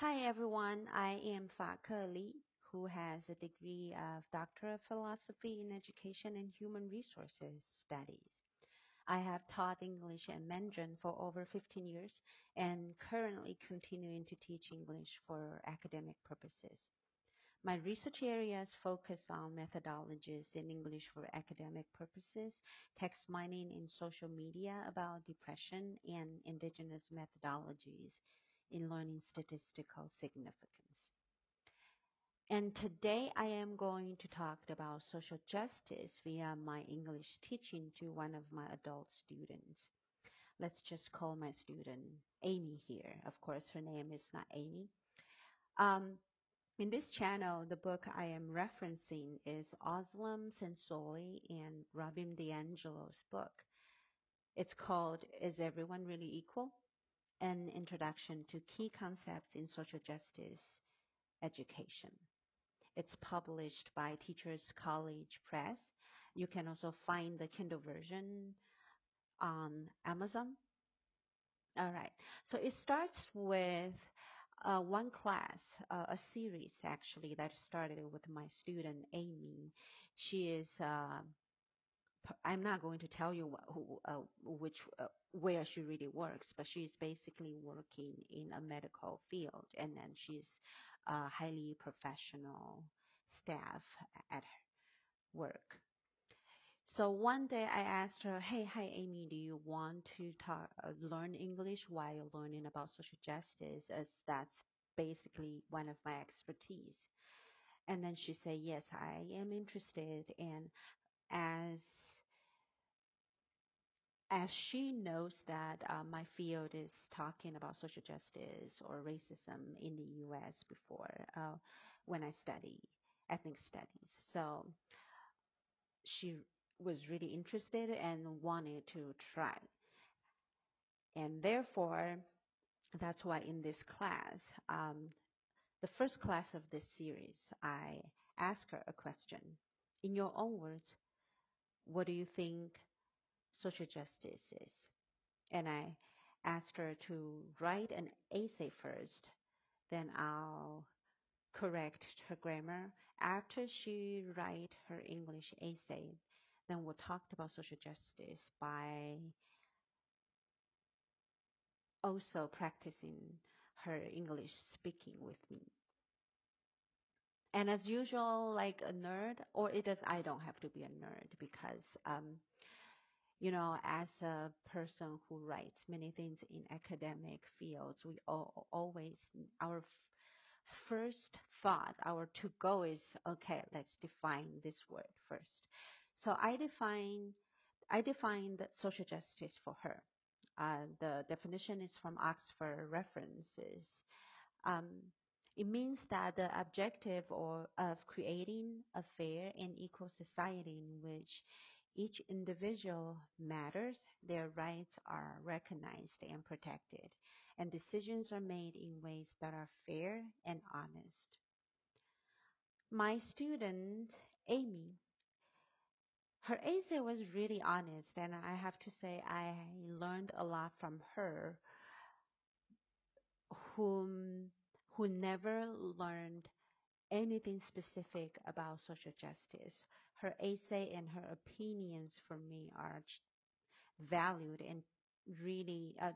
Hi everyone, I am Fa Ke Li, who has a degree of Doctor of Philosophy in Education and Human Resources Studies. I have taught English and Mandarin for over 15 years and currently continuing to teach English for academic purposes. My research areas focus on methodologies in English for academic purposes, text mining in social media about depression, and indigenous methodologies in learning statistical significance. And today I am going to talk about social justice via my English teaching to one of my adult students. Let's just call my student Amy here. Of course, her name is not Amy. Um, in this channel, the book I am referencing is Özlem Şensoy and Robin DiAngelo's book. It's called Is Everyone Really Equal? An Introduction to Key Concepts in Social Justice Education. It's published by Teachers College Press. You can also find the Kindle version on Amazon. All right. So it starts with uh, one class, uh, a series actually that started with my student Amy. She is. Uh, I'm not going to tell you who, uh, which uh, where she really works, but she's basically working in a medical field, and then she's a highly professional staff at work. So one day I asked her, "Hey, hi Amy, do you want to talk, uh, learn English while learning about social justice, as that's basically one of my expertise?" And then she said, "Yes, I am interested." And as as she knows that uh, my field is talking about social justice or racism in the U.S. before uh, when I study ethnic studies, so she was really interested and wanted to try. And therefore, that's why in this class, um, the first class of this series, I ask her a question. In your own words, what do you think social justice is? And I asked her to write an essay first, then I'll correct her grammar. After she write her English essay, then we'll talk about social justice by also practicing her English speaking with me. And as usual, like a nerd, or it does, I don't have to be a nerd because, um, you know, as a person who writes many things in academic fields, we all, always, our first thought, our to go is, okay, let's define this word first. So I define, I defined social justice for her. Uh, the definition is from Oxford References. Um, it means that the objective or of creating a fair and equal society in which each individual matters, their rights are recognized and protected, and decisions are made in ways that are fair and honest. My student, Amy, her essay was really honest, and I have to say I learned a lot from her, whom who never learned anything specific about social justice. Her essay and her opinions for me are valued and really uh,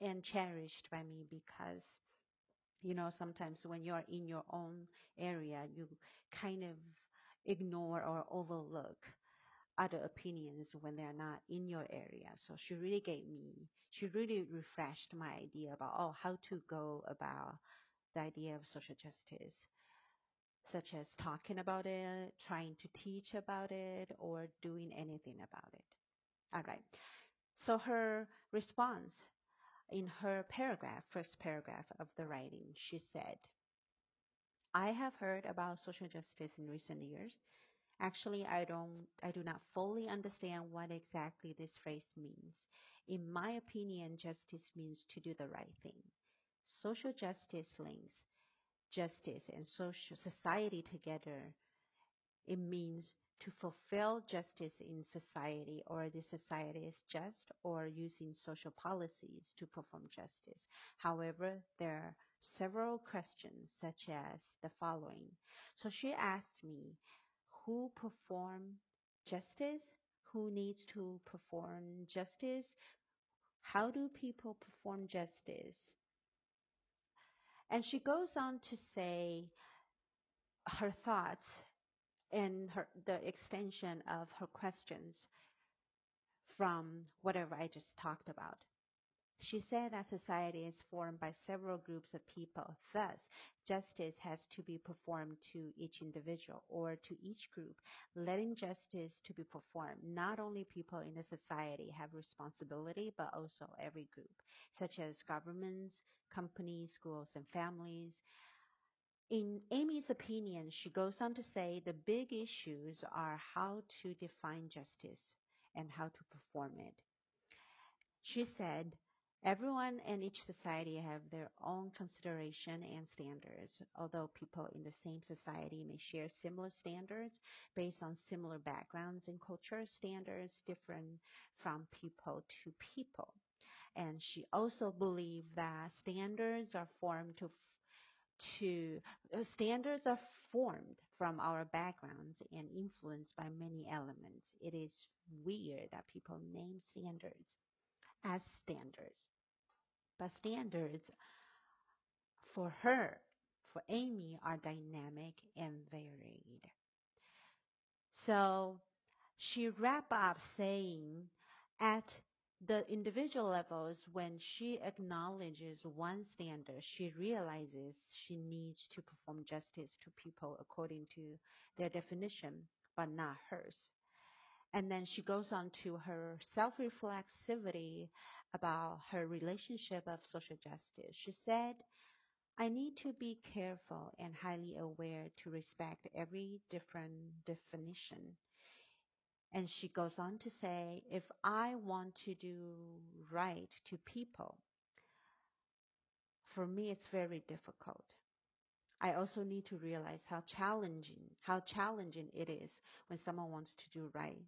and cherished by me because you know sometimes when you're in your own area you kind of ignore or overlook other opinions when they're not in your area. So she really gave me, she really refreshed my idea about, oh, how to go about the idea of social justice, such as talking about it, trying to teach about it, or doing anything about it. All right. So her response in her paragraph, first paragraph of the writing, she said, I have heard about social justice in recent years. Actually, I don't, I do not fully understand what exactly this phrase means. In my opinion, justice means to do the right thing. Social justice links justice and social society together. It means to fulfill justice in society or the society is just or using social policies to perform justice. However, there are several questions, such as the following. So she asked me, who perform justice? Who needs to perform justice? How do people perform justice? And she goes on to say her thoughts and her, the extension of her questions from whatever I just talked about. She said that society is formed by several groups of people. Thus, justice has to be performed to each individual or to each group. Letting justice to be performed, not only people in the society have responsibility, but also every group, such as governments, companies, schools, and families. In Amy's opinion, she goes on to say the big issues are how to define justice and how to perform it. She said, Everyone and each society have their own consideration and standards. Although people in the same society may share similar standards based on similar backgrounds and culture, standards different from people to people. And she also believed that standards are formed to to uh, standards are formed from our backgrounds and influenced by many elements. It is weird that people name standards as standards. But standards for her, for Amy, are dynamic and varied. So she wrapped up saying, at the individual levels, when she acknowledges one standard, she realizes she needs to perform justice to people according to their definition, but not hers. And then she goes on to her self-reflexivity about her relationship of social justice. She said, I need to be careful and highly aware to respect every different definition. And she goes on to say, if I want to do right to people, for me it's very difficult. I also need to realize how challenging, how challenging it is when someone wants to do right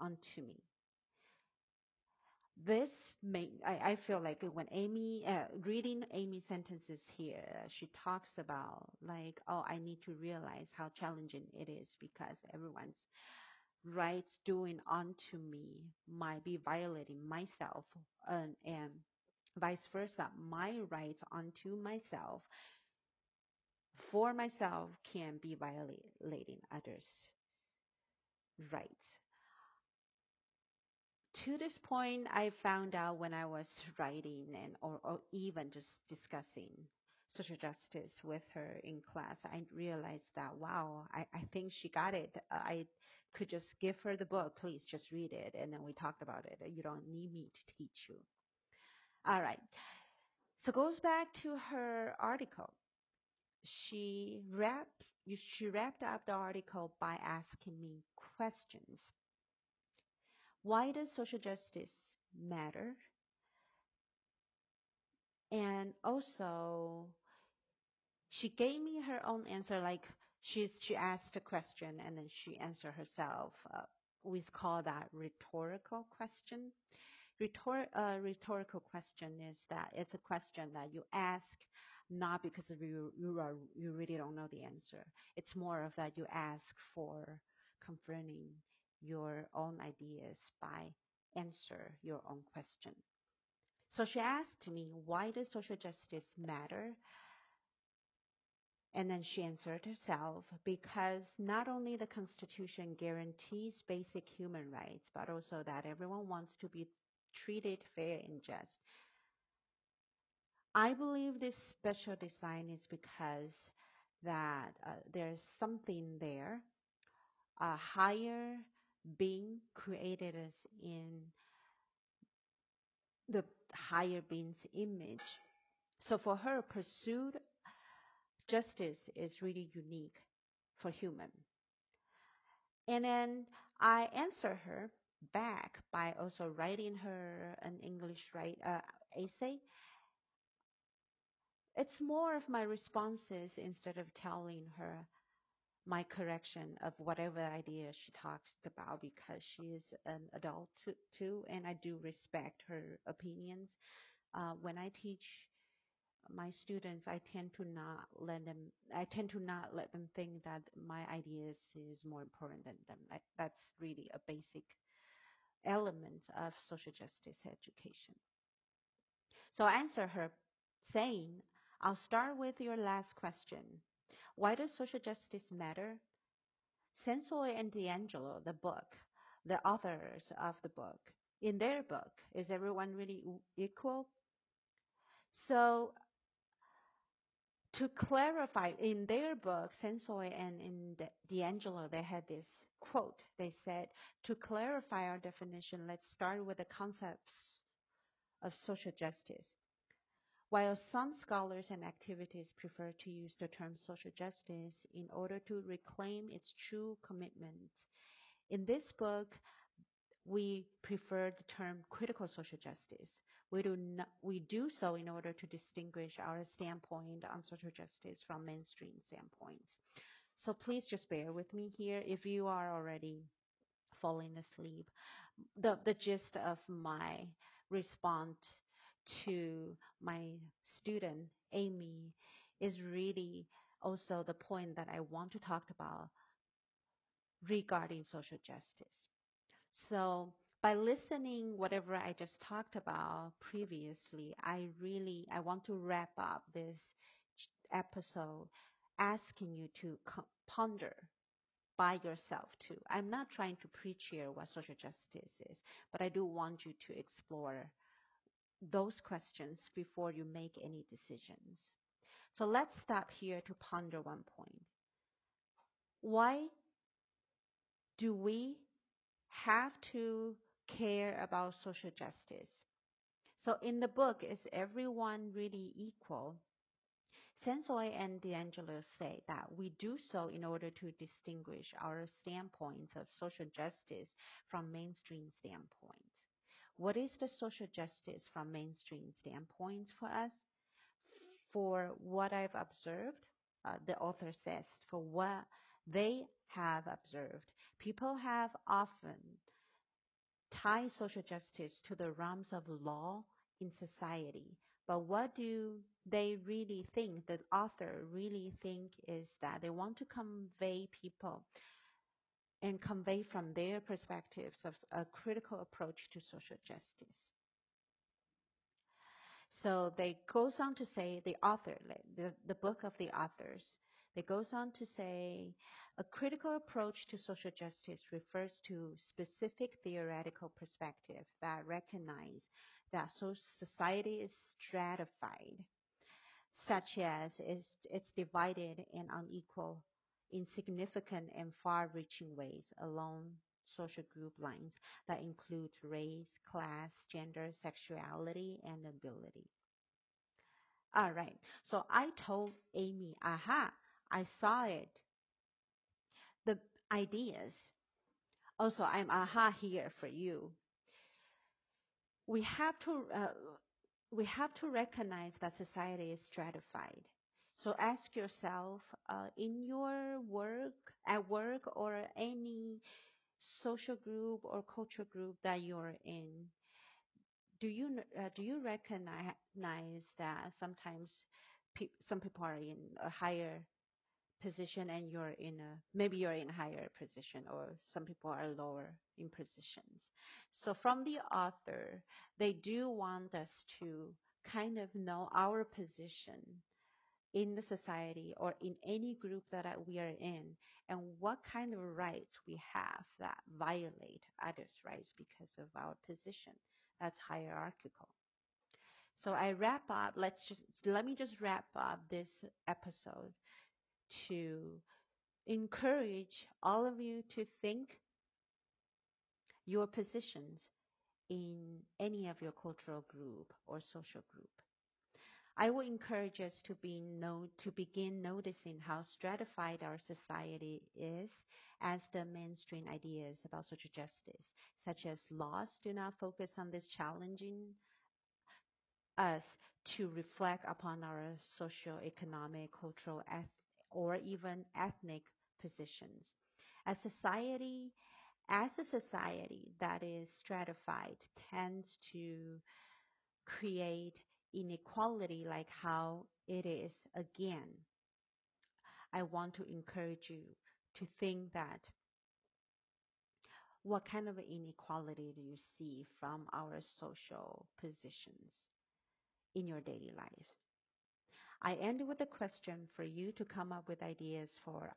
unto me. This make I, I feel like when Amy uh, reading Amy's sentences here, she talks about like, oh, I need to realize how challenging it is because everyone's rights doing unto me might be violating myself, and, and vice versa. My rights unto myself for myself can be violating others' rights to this point, I found out when I was writing and or, or even just discussing social justice with her in class, I realized that wow, I, I think she got it. I could just give her the book, please just read it, and then we talked about it. You don't need me to teach you. All right. So goes back to her article. She wrapped she wrapped up the article by asking me questions why does social justice matter? And also, she gave me her own answer. Like she she asked a question and then she answered herself. Uh, we call that rhetorical question. Rhetor, uh, rhetorical question is that it's a question that you ask not because you you are you really don't know the answer. It's more of that you ask for confirming your own ideas by answer your own question. So she asked me, why does social justice matter? And then she answered herself, because not only the Constitution guarantees basic human rights, but also that everyone wants to be treated fair and just. I believe this special design is because that uh, there's something there, a higher being created us in the higher being's image. So for her, pursued justice is really unique for human. And then I answer her back by also writing her an English write, uh, essay. It's more of my responses instead of telling her my correction of whatever idea she talks about because she is an adult too, and I do respect her opinions. Uh, when I teach my students, I tend to not let them. I tend to not let them think that my ideas is more important than them. Like, that's really a basic element of social justice education. So I answer her saying, I'll start with your last question. Why does social justice matter? Sensoy and DiAngelo, the book, the authors of the book, in their book, is everyone really equal? So to clarify, in their book, Sensoy and in DiAngelo, they had this quote. They said, to clarify our definition, let's start with the concepts of social justice. While some scholars and activists prefer to use the term social justice in order to reclaim its true commitment, in this book, we prefer the term critical social justice. We do, not, we do so in order to distinguish our standpoint on social justice from mainstream standpoints. So please just bear with me here. If you are already falling asleep, the, the gist of my response to my student, Amy, is really also the point that I want to talk about regarding social justice. So by listening whatever I just talked about previously, I really I want to wrap up this episode asking you to ponder by yourself too. I'm not trying to preach here what social justice is, but I do want you to explore those questions before you make any decisions. So let's stop here to ponder one point. Why do we have to care about social justice? So in the book, is everyone really equal? Sensoy and DiAngelo say that we do so in order to distinguish our standpoints of social justice from mainstream standpoints. What is the social justice from mainstream standpoints for us? For what I've observed, uh, the author says, for what they have observed, people have often tied social justice to the realms of law in society. But what do they really think, the author really think is that they want to convey people and convey from their perspectives of a critical approach to social justice. So they goes on to say the author, the, the book of the authors, they goes on to say a critical approach to social justice refers to specific theoretical perspective that recognize that society is stratified, such as it's, it's divided and unequal in significant and far-reaching ways along social group lines that include race, class, gender, sexuality, and ability. All right. So I told Amy, aha, I saw it. The ideas. Also, I'm aha here for you. We have to uh, we have to recognize that society is stratified. So ask yourself uh, in your work, at work, or any social group or culture group that you're in, do you uh, do you recognize that sometimes pe- some people are in a higher position and you're in a maybe you're in a higher position or some people are lower in positions. So from the author, they do want us to kind of know our position in the society or in any group that we are in and what kind of rights we have that violate others' rights because of our position. That's hierarchical. So I wrap up, let's just, let me just wrap up this episode to encourage all of you to think your positions in any of your cultural group or social group. I would encourage us to, be to begin noticing how stratified our society is as the mainstream ideas about social justice, such as laws, do not focus on this challenging us to reflect upon our socio-economic, cultural, or even ethnic positions. As society, as a society that is stratified tends to create inequality like how it is again, I want to encourage you to think that what kind of inequality do you see from our social positions in your daily life? I end with a question for you to come up with ideas for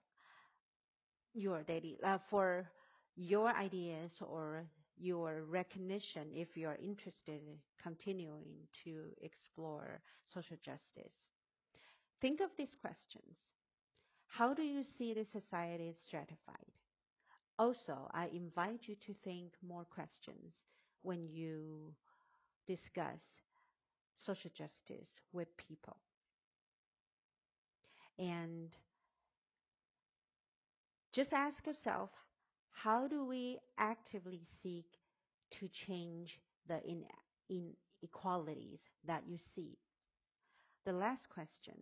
your daily uh, for your ideas or your recognition if you're interested in continuing to explore social justice. Think of these questions. How do you see the society stratified? Also, I invite you to think more questions when you discuss social justice with people. And just ask yourself, how do we actively seek to change the inequalities that you see? The last question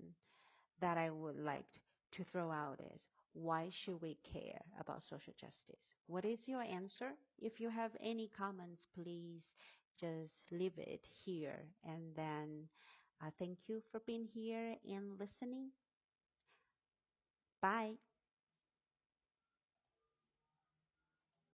that I would like to throw out is, why should we care about social justice? What is your answer? If you have any comments, please just leave it here. And then uh, thank you for being here and listening. Bye.